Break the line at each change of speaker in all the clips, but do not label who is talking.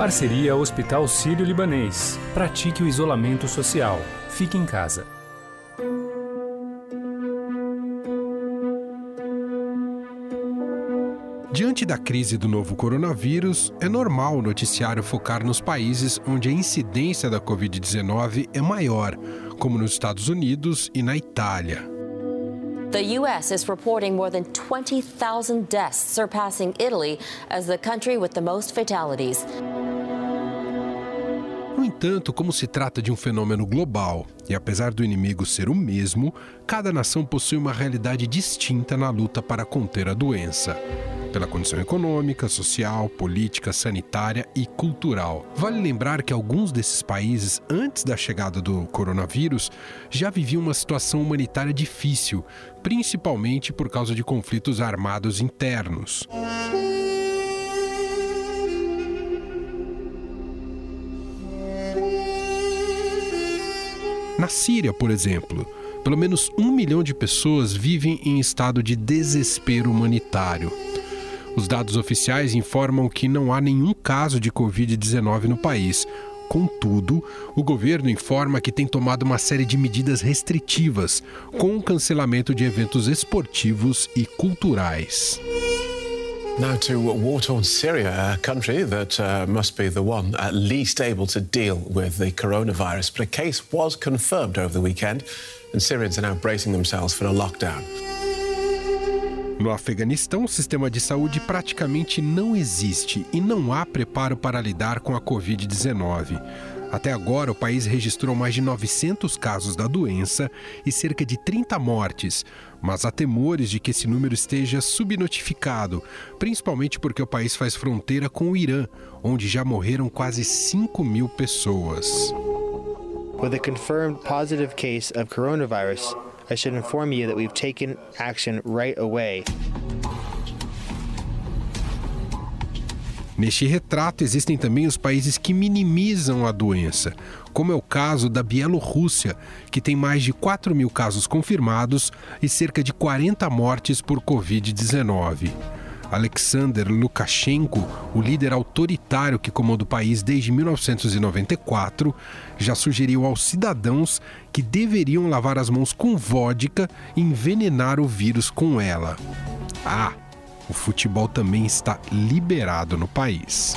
Parceria Hospital Sírio-Libanês. Pratique o isolamento social. Fique em casa.
Diante da crise do novo coronavírus, é normal o noticiário focar nos países onde a incidência da Covid-19 é maior, como nos Estados Unidos e na Itália.
The U.S. is reporting more than 20,000 deaths, surpassing Italy as the country with the most fatalities.
No entanto, como se trata de um fenômeno global, e apesar do inimigo ser o mesmo, cada nação possui uma realidade distinta na luta para conter a doença pela condição econômica, social, política, sanitária e cultural. Vale lembrar que alguns desses países, antes da chegada do coronavírus, já viviam uma situação humanitária difícil, principalmente por causa de conflitos armados internos. Na Síria, por exemplo, pelo menos um milhão de pessoas vivem em estado de desespero humanitário. Os dados oficiais informam que não há nenhum caso de Covid-19 no país. Contudo, o governo informa que tem tomado uma série de medidas restritivas, com o cancelamento de eventos esportivos e culturais.
Now to war-torn Syria, a country that uh, must be the one at least able to deal with the coronavirus. But a case was confirmed over the weekend, and Syrians are now bracing themselves for a lockdown.
No Afeganistão, o sistema de saúde praticamente não existe e não há preparo para lidar com a Covid-19. Até agora, o país registrou mais de 900 casos da doença e cerca de 30 mortes, mas há temores de que esse número esteja subnotificado, principalmente porque o país faz fronteira com o Irã, onde já morreram quase 5 mil pessoas.
With a confirmed positive case of coronavirus, I should inform you that we've taken action right away.
Neste retrato existem também os países que minimizam a doença, como é o caso da Bielorrússia, que tem mais de 4 mil casos confirmados e cerca de 40 mortes por Covid-19. Alexander Lukashenko, o líder autoritário que comanda o país desde 1994, já sugeriu aos cidadãos que deveriam lavar as mãos com vodka e envenenar o vírus com ela. Ah, o futebol também está liberado no país.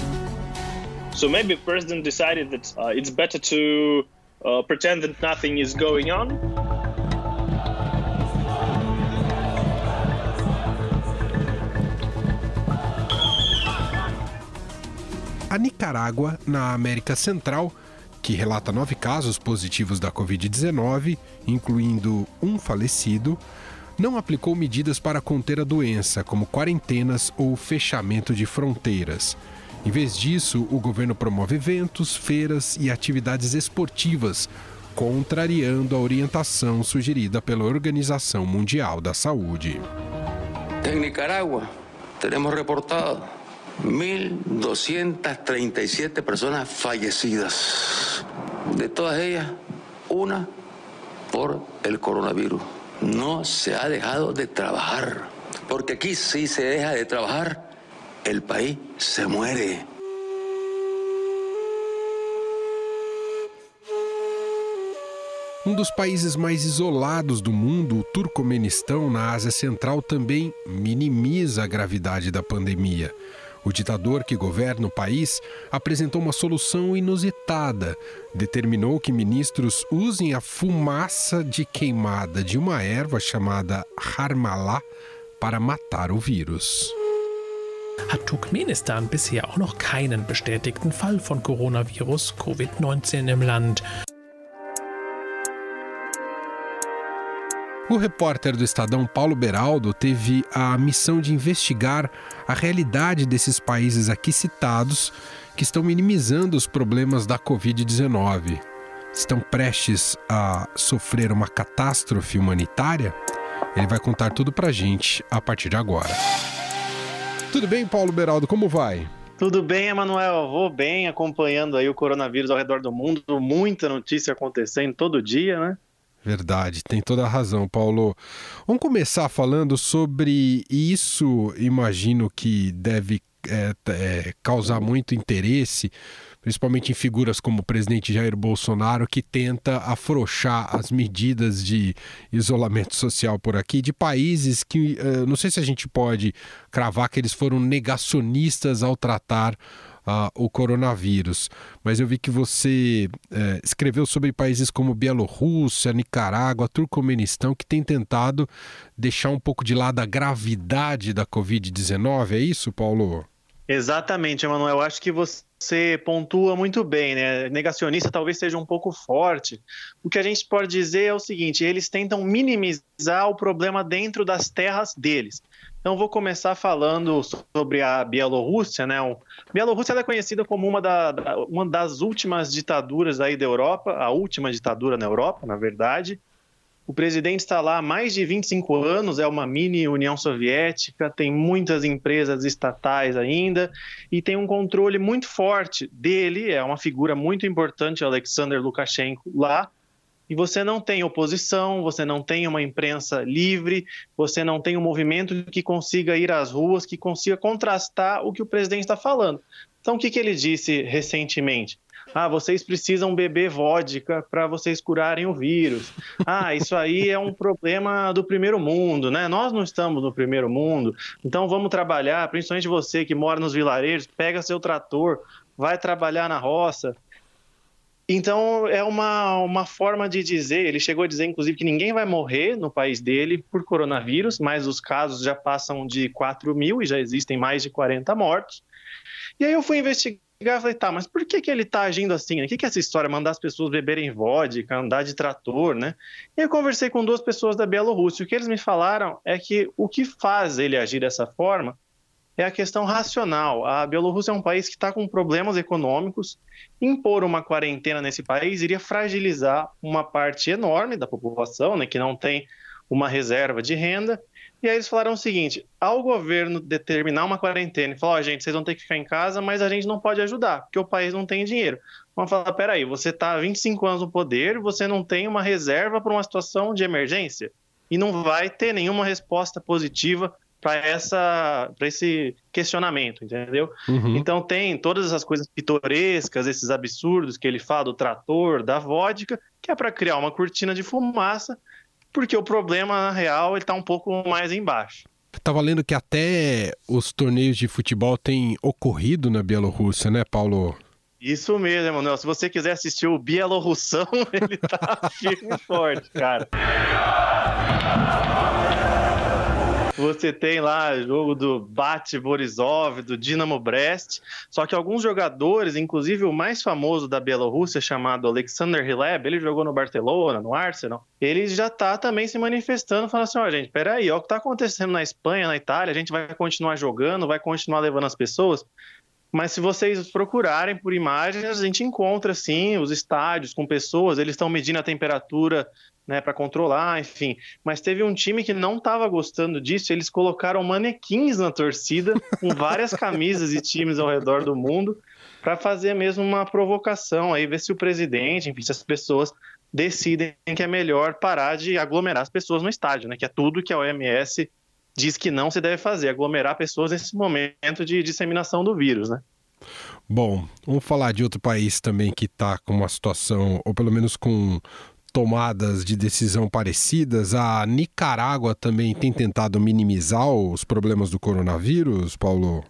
So maybe the president decided that uh, it's better to uh, pretend that nothing is going on
A Nicarágua, na América Central, que relata nove casos positivos da Covid-19, incluindo um falecido, não aplicou medidas para conter a doença, como quarentenas ou fechamento de fronteiras. Em vez disso, o governo promove eventos, feiras e atividades esportivas, contrariando a orientação sugerida pela Organização Mundial da Saúde.
Em Nicarágua, temos reportado 1.237 personas fallecidas. De todas ellas, una por el coronavirus. No se ha dejado de trabajar, porque aquí si se deja de trabajar, el país se muere.
Um dos países mais isolados do mundo, o Turcomenistão, na Ásia Central, também minimiza a gravidade da pandemia. O ditador que governa o país apresentou uma solução inusitada. Determinou que ministros usem a fumaça de queimada de uma erva chamada Harmalá para matar o vírus.
Hat Turkmenistan bisher auch noch keinen bestätigten Fall von Coronavirus Covid-19 im Land.
O repórter do Estadão Paulo Beraldo teve a missão de investigar a realidade desses países aqui citados que estão minimizando os problemas da Covid-19. Estão prestes a sofrer uma catástrofe humanitária? Ele vai contar tudo pra gente a partir de agora. Tudo bem, Paulo Beraldo? Como vai?
Tudo bem, Emanuel? Vou bem acompanhando aí o coronavírus ao redor do mundo. Muita notícia acontecendo todo dia, né?
Verdade, tem toda a razão, Paulo. Vamos começar falando sobre isso. Imagino que deve é, é, causar muito interesse, principalmente em figuras como o presidente Jair Bolsonaro, que tenta afrouxar as medidas de isolamento social por aqui, de países que uh, não sei se a gente pode cravar que eles foram negacionistas ao tratar o coronavírus. Mas eu vi que você uh, escreveu sobre países como Bielorrússia, Nicarágua, Turcomenistão, que têm tentado deixar um pouco de lado a gravidade da Covid-19. É isso, Paulo?
Exatamente, Emanuel. Acho que você pontua muito bem, né? Negacionista talvez seja um pouco forte. O que a gente pode dizer é o seguinte: eles tentam minimizar o problema dentro das terras deles. Então, vou começar falando sobre a Bielorrússia. Né? A Bielorrússia é conhecida como uma, da, uma das últimas ditaduras aí da Europa, a última ditadura na Europa, na verdade. O presidente está lá há mais de 25 anos, é uma mini União Soviética, tem muitas empresas estatais ainda e tem um controle muito forte dele, é uma figura muito importante, Alexander Lukashenko, lá e você não tem oposição, você não tem uma imprensa livre, você não tem um movimento que consiga ir às ruas, que consiga contrastar o que o presidente está falando. Então, o que, que ele disse recentemente? Ah, vocês precisam beber vodka para vocês curarem o vírus. Ah, isso aí é um problema do primeiro mundo, né? Nós não estamos no primeiro mundo, então vamos trabalhar, principalmente você que mora nos vilarejos, pega seu trator, vai trabalhar na roça, então, é uma, uma forma de dizer, ele chegou a dizer, inclusive, que ninguém vai morrer no país dele por coronavírus, mas os casos já passam de 4 mil e já existem mais de 40 mortos. E aí eu fui investigar e falei, tá, mas por que, que ele está agindo assim? O que, que é essa história? Mandar as pessoas beberem vodka, andar de trator, né? E eu conversei com duas pessoas da Bielorrússia. O que eles me falaram é que o que faz ele agir dessa forma é a questão racional. A Bielorrússia é um país que está com problemas econômicos. Impor uma quarentena nesse país iria fragilizar uma parte enorme da população, né, que não tem uma reserva de renda. E aí eles falaram o seguinte: ao governo determinar uma quarentena e falar, oh, gente, vocês vão ter que ficar em casa, mas a gente não pode ajudar, porque o país não tem dinheiro. Vamos falar, peraí, você está há 25 anos no poder, você não tem uma reserva para uma situação de emergência e não vai ter nenhuma resposta positiva para essa para esse questionamento, entendeu? Uhum. Então tem todas essas coisas pitorescas, esses absurdos que ele fala do trator, da vodka, que é para criar uma cortina de fumaça, porque o problema na real ele está um pouco mais embaixo.
Estava lendo que até os torneios de futebol têm ocorrido na Bielorrússia, né, Paulo?
Isso mesmo, Emanuel. Se você quiser assistir o Bielorrussão, ele tá firme e forte, cara. Você tem lá jogo do Bate Borisov, do Dinamo Brest, só que alguns jogadores, inclusive o mais famoso da Bielorrússia, chamado Alexander Hileb, ele jogou no Barcelona, no Arsenal, ele já está também se manifestando, falando assim, ó, oh, gente, peraí, ó o que está acontecendo na Espanha, na Itália, a gente vai continuar jogando, vai continuar levando as pessoas, mas se vocês procurarem por imagens, a gente encontra sim os estádios com pessoas, eles estão medindo a temperatura né, para controlar, enfim. Mas teve um time que não estava gostando disso, eles colocaram manequins na torcida, com várias camisas e times ao redor do mundo, para fazer mesmo uma provocação, aí ver se o presidente, enfim, se as pessoas decidem que é melhor parar de aglomerar as pessoas no estádio, né, que é tudo que a OMS diz que não se deve fazer, aglomerar pessoas nesse momento de disseminação do vírus, né?
Bom, vamos falar de outro país também que está com uma situação, ou pelo menos com tomadas de decisão parecidas. A Nicarágua também tem tentado minimizar os problemas do coronavírus, Paulo?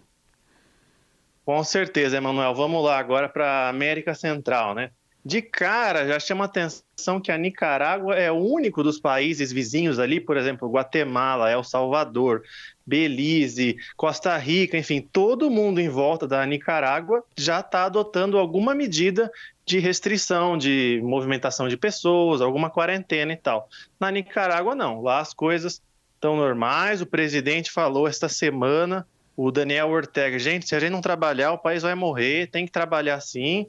Com certeza, Emanuel. Vamos lá agora para a América Central, né? De cara, já chama atenção que a Nicarágua é o único dos países vizinhos ali, por exemplo, Guatemala, El Salvador, Belize, Costa Rica, enfim, todo mundo em volta da Nicarágua já está adotando alguma medida de restrição de movimentação de pessoas, alguma quarentena e tal. Na Nicarágua, não. Lá as coisas estão normais. O presidente falou esta semana, o Daniel Ortega, gente, se a gente não trabalhar, o país vai morrer, tem que trabalhar sim,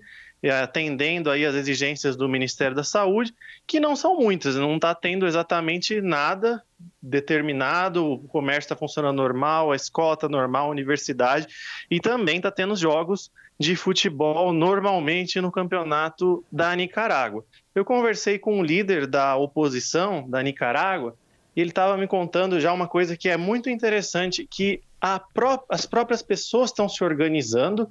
atendendo aí as exigências do Ministério da Saúde, que não são muitas, não está tendo exatamente nada determinado, o comércio está funcionando normal, a escola está normal, a universidade, e também está tendo jogos de futebol normalmente no campeonato da Nicarágua. Eu conversei com um líder da oposição da Nicarágua e ele estava me contando já uma coisa que é muito interessante, que pró as próprias pessoas estão se organizando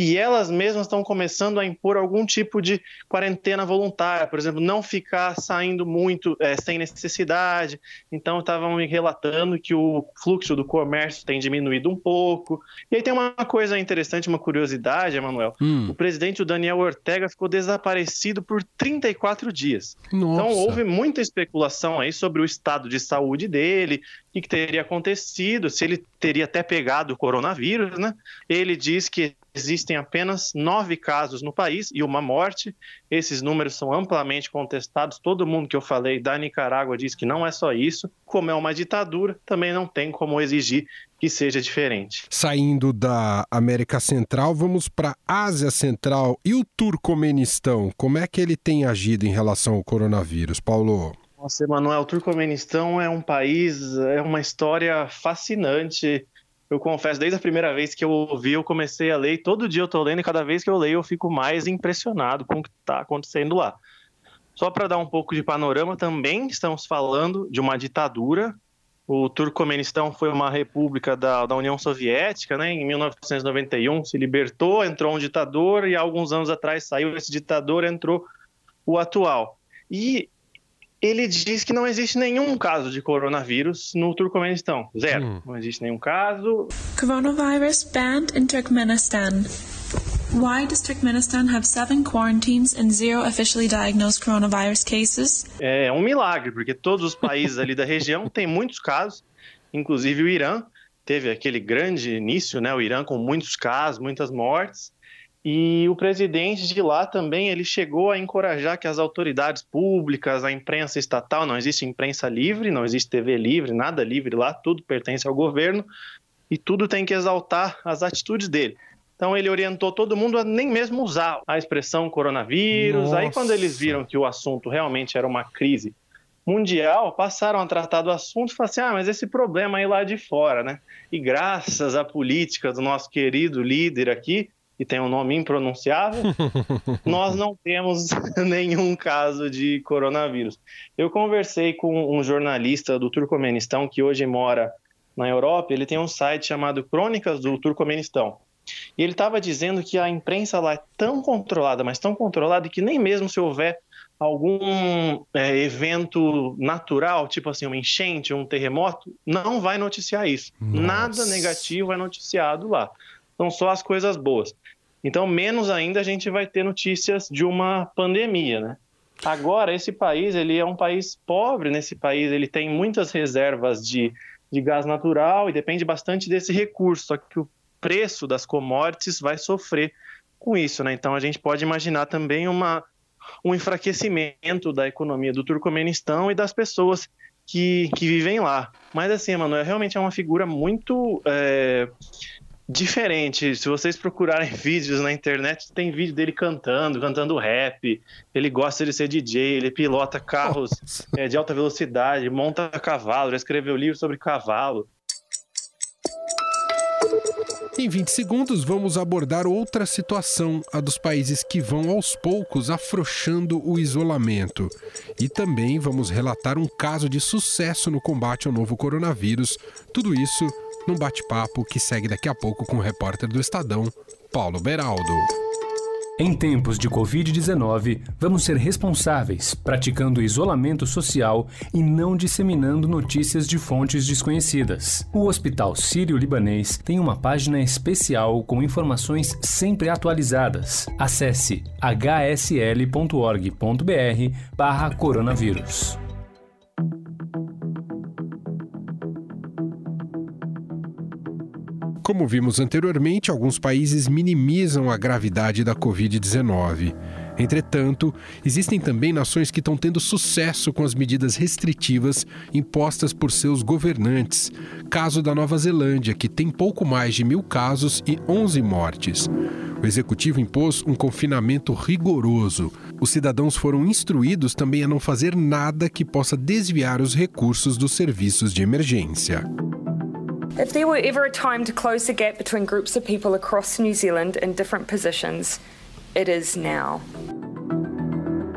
e elas mesmas estão começando a impor algum tipo de quarentena voluntária, por exemplo, não ficar saindo muito é, sem necessidade. Então, estavam me relatando que o fluxo do comércio tem diminuído um pouco. E aí tem uma coisa interessante, uma curiosidade, Emanuel. Hum. O presidente o Daniel Ortega ficou desaparecido por 34 dias. Então, Nossa. Então, houve muita especulação aí sobre o estado de saúde dele, o que teria acontecido, se ele teria até pegado o coronavírus, né? Ele diz que existem apenas nove casos no país e uma morte. Esses números são amplamente contestados. Todo mundo que eu falei da Nicarágua diz que não é só isso. Como é uma ditadura, também não tem como exigir que seja diferente.
Saindo da América Central, vamos para a Ásia Central e o Turcomenistão. Como é que ele tem agido em relação ao coronavírus, Paulo?
Nossa, Emanuel, o Turcomenistão é um país, é uma história fascinante eu confesso, desde a primeira vez que eu ouvi, eu comecei a ler, e todo dia eu estou lendo, e cada vez que eu leio, eu fico mais impressionado com o que está acontecendo lá. Só para dar um pouco de panorama, também estamos falando de uma ditadura. O Turcomenistão foi uma república da, da União Soviética, né? Em 1991 se libertou, entrou um ditador, e alguns anos atrás saiu esse ditador, entrou o atual. E ele diz que não existe nenhum caso de coronavírus no Turcomenistão. Zero. Hum. Não existe nenhum caso. Coronavirus banned in Turkmenistan. Why does Turkmenistan have seven quarantines and zero officially diagnosed coronavirus cases? É um milagre, porque todos os países ali da região têm muitos casos, inclusive o Irã teve aquele grande início, né? O Irã com muitos casos, muitas mortes. E o presidente de lá também ele chegou a encorajar que as autoridades públicas, a imprensa estatal, não existe imprensa livre, não existe TV livre, nada livre lá, tudo pertence ao governo e tudo tem que exaltar as atitudes dele. Então ele orientou todo mundo a nem mesmo usar a expressão coronavírus. Nossa. Aí quando eles viram que o assunto realmente era uma crise mundial, passaram a tratar do assunto e falaram assim: ah, mas esse problema aí lá de fora, né? E graças à política do nosso querido líder aqui, que tem um nome impronunciável, nós não temos nenhum caso de coronavírus. Eu conversei com um jornalista do Turcomenistão que hoje mora na Europa, ele tem um site chamado Crônicas do Turcomenistão. E ele estava dizendo que a imprensa lá é tão controlada, mas tão controlada que nem mesmo se houver algum é, evento natural, tipo assim, uma enchente, um terremoto, não vai noticiar isso. Nossa. Nada negativo é noticiado lá. São só as coisas boas. Então, menos ainda a gente vai ter notícias de uma pandemia, né? Agora, esse país, ele é um país pobre, nesse país ele tem muitas reservas de, de gás natural e depende bastante desse recurso, só que o preço das commodities vai sofrer com isso, né? Então, a gente pode imaginar também uma, um enfraquecimento da economia do Turcomenistão e das pessoas que, que vivem lá. Mas assim, Emanuel, realmente é uma figura muito é, diferente. Se vocês procurarem vídeos na internet, tem vídeo dele cantando, cantando rap. Ele gosta de ser DJ, ele pilota carros é, de alta velocidade, monta cavalo, já escreveu livro sobre cavalo.
Em 20 segundos, vamos abordar outra situação, a dos países que vão aos poucos afrouxando o isolamento. E também vamos relatar um caso de sucesso no combate ao novo coronavírus. Tudo isso num bate-papo que segue daqui a pouco com o repórter do Estadão, Paulo Beraldo.
Em tempos de Covid-19, vamos ser responsáveis, praticando isolamento social e não disseminando notícias de fontes desconhecidas. O Hospital Sírio-Libanês tem uma página especial com informações sempre atualizadas. Acesse hsl.org.br/coronavírus.
Como vimos anteriormente, alguns países minimizam a gravidade da Covid-19. Entretanto, existem também nações que estão tendo sucesso com as medidas restritivas impostas por seus governantes. Caso da Nova Zelândia, que tem pouco mais de mil casos e 11 mortes. O executivo impôs um confinamento rigoroso. Os cidadãos foram instruídos também a não fazer nada que possa desviar os recursos dos serviços de emergência. If there were ever a time to close the gap between groups of people across New Zealand in different positions, it is now.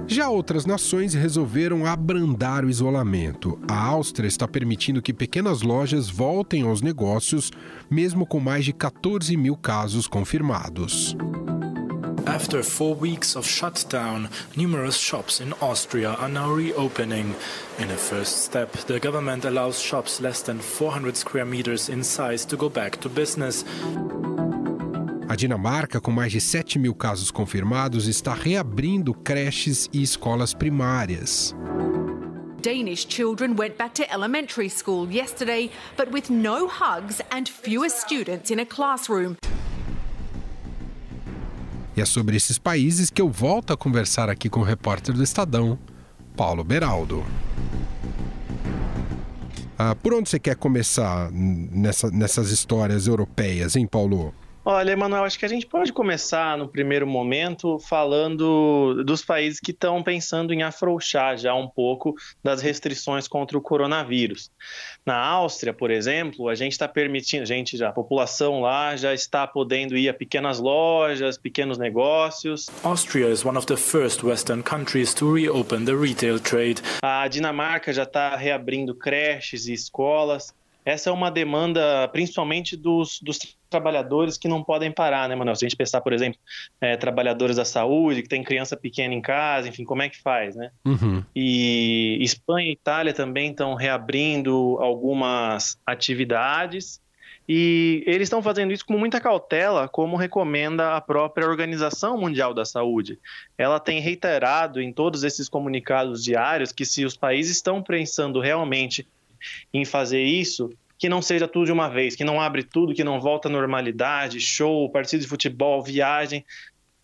Já outras nações resolveram abrandar o isolamento. A Áustria está permitindo que pequenas lojas voltem aos negócios, mesmo com mais de 14 mil casos confirmados.
After four weeks of shutdown, numerous shops in Austria are now reopening. In a first step, the government allows shops less than 400 square meters in size to go back to business.
A Dinamarca, com mais de 7 mil casos confirmados, está reabrindo creches e escolas primárias.
Danish children went back to elementary school yesterday, but with no hugs and fewer students in a classroom.
E é sobre esses países que eu volto a conversar aqui com o repórter do Estadão, Paulo Beraldo. Ah, por onde você quer começar nessa, nessas histórias europeias, hein, Paulo?
Olha, Emanuel, acho que a gente pode começar no primeiro momento falando dos países que estão pensando em afrouxar já um pouco das restrições contra o coronavírus. Na Áustria, por exemplo, a gente está permitindo, a gente já, a população lá já está podendo ir a pequenas lojas, pequenos negócios.
Austria is one of the first Western countries to reopen the retail trade.
A Dinamarca já está reabrindo creches e escolas. Essa é uma demanda principalmente dos, dos trabalhadores que não podem parar, né, Manuel? Se a gente pensar, por exemplo, é, trabalhadores da saúde, que tem criança pequena em casa, enfim, como é que faz, né? Uhum. E Espanha e Itália também estão reabrindo algumas atividades e eles estão fazendo isso com muita cautela, como recomenda a própria Organização Mundial da Saúde. Ela tem reiterado em todos esses comunicados diários que se os países estão pensando realmente em fazer isso, que não seja tudo de uma vez, que não abre tudo, que não volta à normalidade, show, partido de futebol, viagem,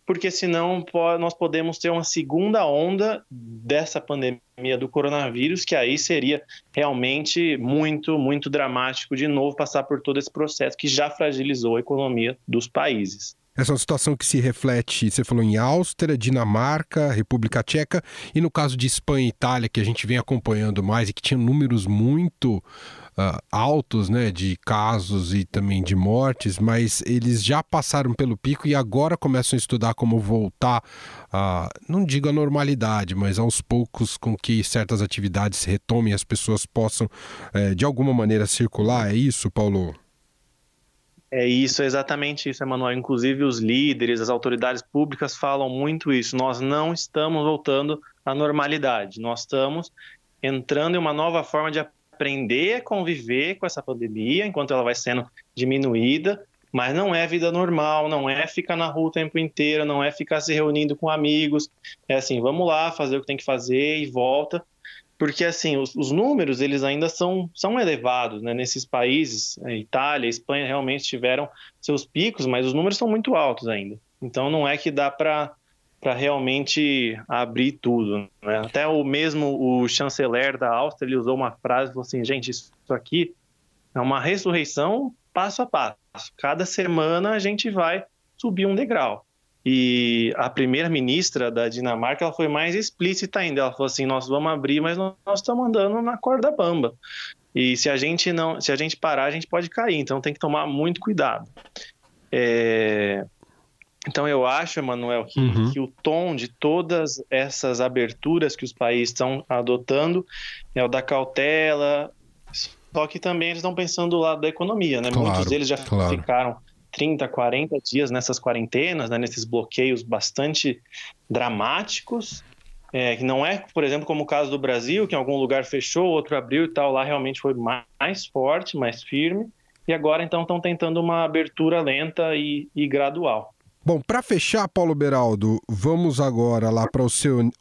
porque senão nós podemos ter uma segunda onda dessa pandemia do coronavírus, que aí seria realmente muito, muito dramático de novo passar por todo esse processo que já fragilizou a economia dos países.
Essa é uma situação que se reflete, você falou em Áustria, Dinamarca, República Tcheca e no caso de Espanha e Itália, que a gente vem acompanhando mais e que tinha números muito uh, altos né, de casos e também de mortes, mas eles já passaram pelo pico e agora começam a estudar como voltar, a, não digo a normalidade, mas aos poucos com que certas atividades retomem e as pessoas possam eh, de alguma maneira circular. É isso, Paulo?
É isso, é exatamente isso, Emanuel. Inclusive, os líderes, as autoridades públicas falam muito isso. Nós não estamos voltando à normalidade, nós estamos entrando em uma nova forma de aprender a conviver com essa pandemia enquanto ela vai sendo diminuída, mas não é vida normal, não é ficar na rua o tempo inteiro, não é ficar se reunindo com amigos. É assim, vamos lá, fazer o que tem que fazer e volta porque assim os, os, números eles ainda são, são elevados né? nesses países a Itália Espanha realmente tiveram seus picos mas os números são muito altos ainda então não é que dá para para realmente abrir tudo né? até o mesmo o chanceler da Áustria ele usou uma frase falou assim gente isso aqui é uma ressurreição passo a passo cada semana a gente vai subir um degrau e a primeira-ministra da Dinamarca ela foi mais explícita ainda. Ela falou assim: nós vamos abrir, mas nós estamos andando na corda bamba. E se a gente não, se a gente parar, a gente pode cair. Então tem que tomar muito cuidado. É... Então eu acho, Emanuel, que, uhum. que, o tom de todas essas aberturas que os países estão adotando é o da cautela. Só que também eles estão pensando do lado da economia, né? Claro, Muitos deles já claro. ficaram 30, 40 dias nessas quarentenas, né, nesses bloqueios bastante dramáticos, é, que não é, por exemplo, como o caso do Brasil, que em algum lugar fechou, outro abriu e tal, lá realmente foi mais forte, mais firme, e agora então estão tentando uma abertura lenta e, e gradual.
Bom, para fechar, Paulo Beraldo, vamos agora lá para a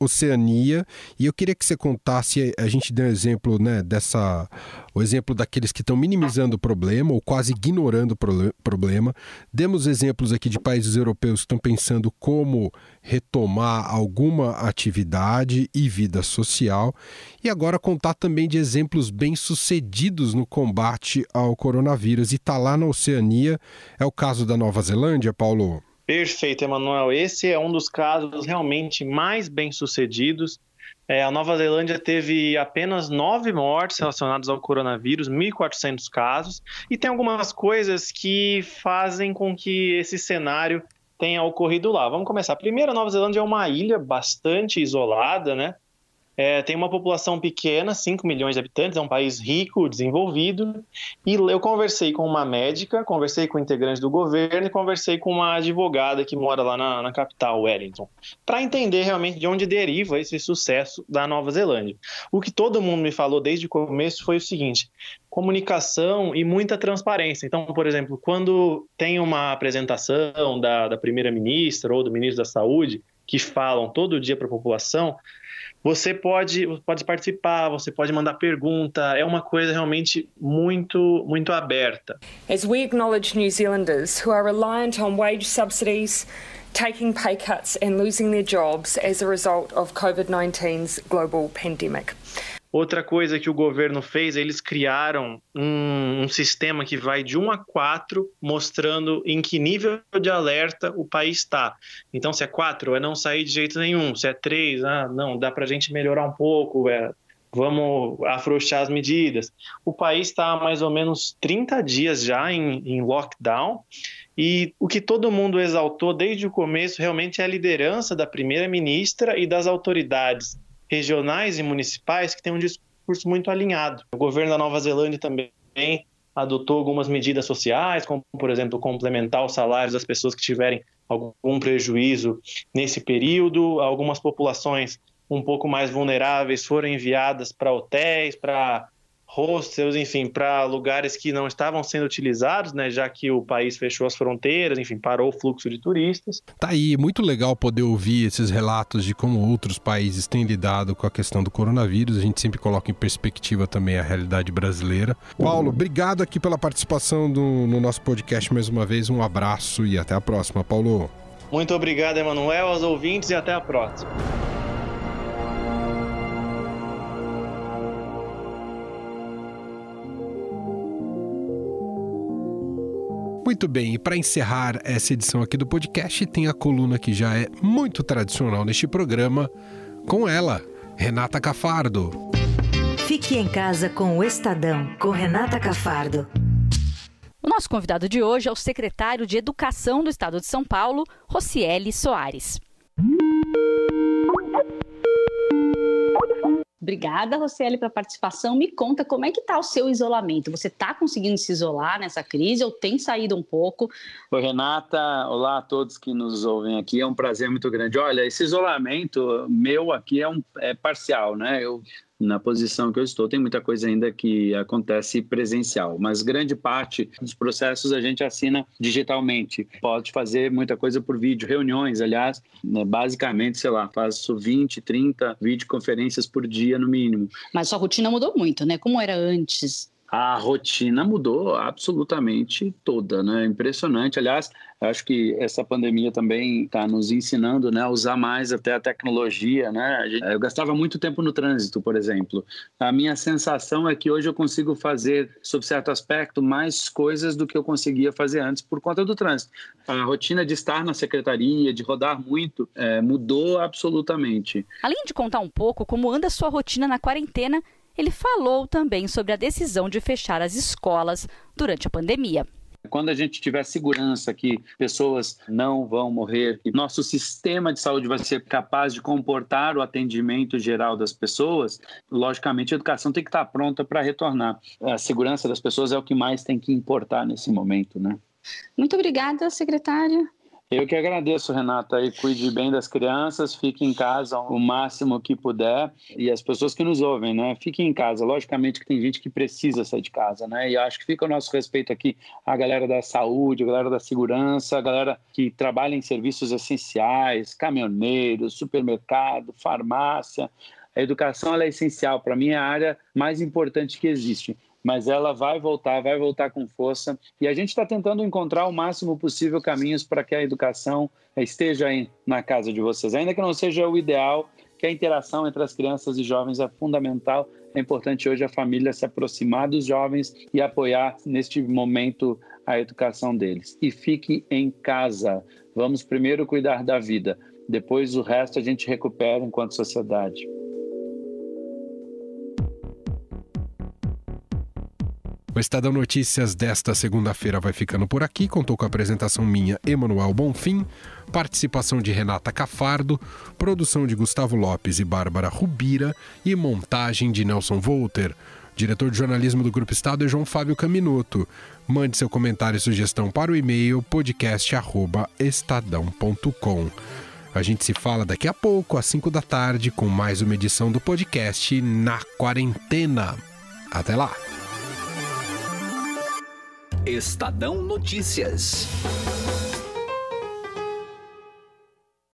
Oceania e eu queria que você contasse, a gente deu um exemplo, né, dessa, o exemplo daqueles que estão minimizando o problema ou quase ignorando o problema. Demos exemplos aqui de países europeus que estão pensando como retomar alguma atividade e vida social e agora contar também de exemplos bem-sucedidos no combate ao coronavírus e está lá na Oceania, é o caso da Nova Zelândia, Paulo?
Perfeito, Emanuel. Esse é um dos casos realmente mais bem-sucedidos. É, a Nova Zelândia teve apenas nove mortes relacionadas ao coronavírus, 1.400 casos, e tem algumas coisas que fazem com que esse cenário tenha ocorrido lá. Vamos começar. Primeiro, a Nova Zelândia é uma ilha bastante isolada, né? É, tem uma população pequena, 5 milhões de habitantes, é um país rico, desenvolvido. E eu conversei com uma médica, conversei com integrantes do governo e conversei com uma advogada que mora lá na, na capital, Wellington, para entender realmente de onde deriva esse sucesso da Nova Zelândia. O que todo mundo me falou desde o começo foi o seguinte: comunicação e muita transparência. Então, por exemplo, quando tem uma apresentação da, da primeira-ministra ou do ministro da Saúde que falam todo dia para a população, você pode, pode participar, você pode mandar pergunta, é uma coisa realmente muito, muito aberta.
As we acknowledge New Zealanders who are reliant on wage subsidies, taking pay cuts and losing their jobs as a result of COVID-19's global pandemic.
Outra coisa que o governo fez, eles criaram um, um, sistema que vai de 1 a 4, mostrando em que nível de alerta o país está. Então, se é 4, é não sair de jeito nenhum. Se é 3, ah, não, dá para a gente melhorar um pouco, é, vamos afrouxar as medidas. O país está há mais ou menos 30 dias já em, em lockdown. E o que todo mundo exaltou desde o começo realmente é a liderança da primeira-ministra e das autoridades regionais e municipais que têm um discurso muito alinhado. O governo da Nova Zelândia também adotou algumas medidas sociais, como, por exemplo, complementar os salários das pessoas que tiverem algum prejuízo nesse período. Algumas populações um pouco mais vulneráveis foram enviadas para hotéis, para hostels, enfim, para lugares que não estavam sendo utilizados, né, já que o país fechou as fronteiras, enfim, parou o fluxo de turistas.
Tá aí, muito legal poder ouvir esses relatos de como outros países têm lidado com a questão do coronavírus. A gente sempre coloca em perspectiva também a realidade brasileira. Paulo, obrigado aqui pela participação do, no nosso podcast mais uma vez. Um abraço e até a próxima, Paulo.
Muito obrigado, Emanuel, aos ouvintes e até a próxima.
Muito bem, e para encerrar essa edição aqui do podcast, tem a coluna que já é muito tradicional neste programa, com ela, Renata Cafardo.
Fique em casa com o Estadão, com Renata Cafardo.
O nosso convidado de hoje é o secretário de Educação do Estado de São Paulo, Rocieli Soares.
Obrigada, Rocieli, pela participação. Me conta como é que está o seu isolamento. Você está conseguindo se isolar nessa crise ou tem saído um pouco?
Oi, Renata. Olá a todos que nos ouvem aqui. É um prazer muito grande. Olha, esse isolamento meu aqui é, um, é parcial, né? Eu na posição que eu estou, tem muita coisa ainda que acontece presencial, mas grande parte dos processos a gente assina digitalmente. Pode fazer muita coisa por vídeo, reuniões, aliás, né, basicamente, sei lá, faço 20, 30 videoconferências por dia no mínimo.
Mas sua rotina mudou muito, né? Como era antes?
A rotina mudou absolutamente toda, né? Impressionante. Aliás, acho que essa pandemia também está nos ensinando, né, a usar mais até a tecnologia, né? Eu gastava muito tempo no trânsito, por exemplo. A minha sensação é que hoje eu consigo fazer, sob certo aspecto, mais coisas do que eu conseguia fazer antes por conta do trânsito. A rotina de estar na secretaria, de rodar muito, é, mudou absolutamente.
Além de contar um pouco como anda a sua rotina na quarentena ele falou também sobre a decisão de fechar as escolas durante a pandemia.
Quando a gente tiver segurança que pessoas não vão morrer, que nosso sistema de saúde vai ser capaz de comportar o atendimento geral das pessoas, logicamente a educação tem que estar pronta para retornar. A segurança das pessoas é o que mais tem que importar nesse momento, né?
Muito obrigada, secretária.
Eu que agradeço, Renata, e cuide bem das crianças, fique em casa o máximo que puder e as pessoas que nos ouvem, né? Fiquem em casa. Logicamente que tem gente que precisa sair de casa, né? E acho que fica o nosso respeito aqui a galera da saúde, a galera da segurança, a galera que trabalha em serviços essenciais, caminhoneiros, supermercado, farmácia. A educação é essencial. Para mim, é a área mais importante que existe mas ela vai voltar, vai voltar com força. E a gente está tentando encontrar o máximo possível caminhos para que a educação esteja aí na casa de vocês. Ainda que não seja o ideal, que a interação entre as crianças e jovens é fundamental. É importante hoje a família se aproximar dos jovens e apoiar neste momento a educação deles. E fique em casa. Vamos primeiro cuidar da vida, depois o resto a gente recupera enquanto sociedade.
O Estadão Notícias desta segunda-feira vai ficando por aqui. Contou com a apresentação minha, Emanuel Bonfim, participação de Renata Cafardo, produção de Gustavo Lopes e Bárbara Rubira e montagem de Nelson Volter. Diretor de jornalismo do Grupo Estado é João Fábio Caminoto. Mande seu comentário e sugestão para o e-mail podcast@estadão.com. A gente se fala daqui a pouco, às 5 da tarde, com mais uma edição do podcast Na Quarentena. Até lá!
Estadão Notícias.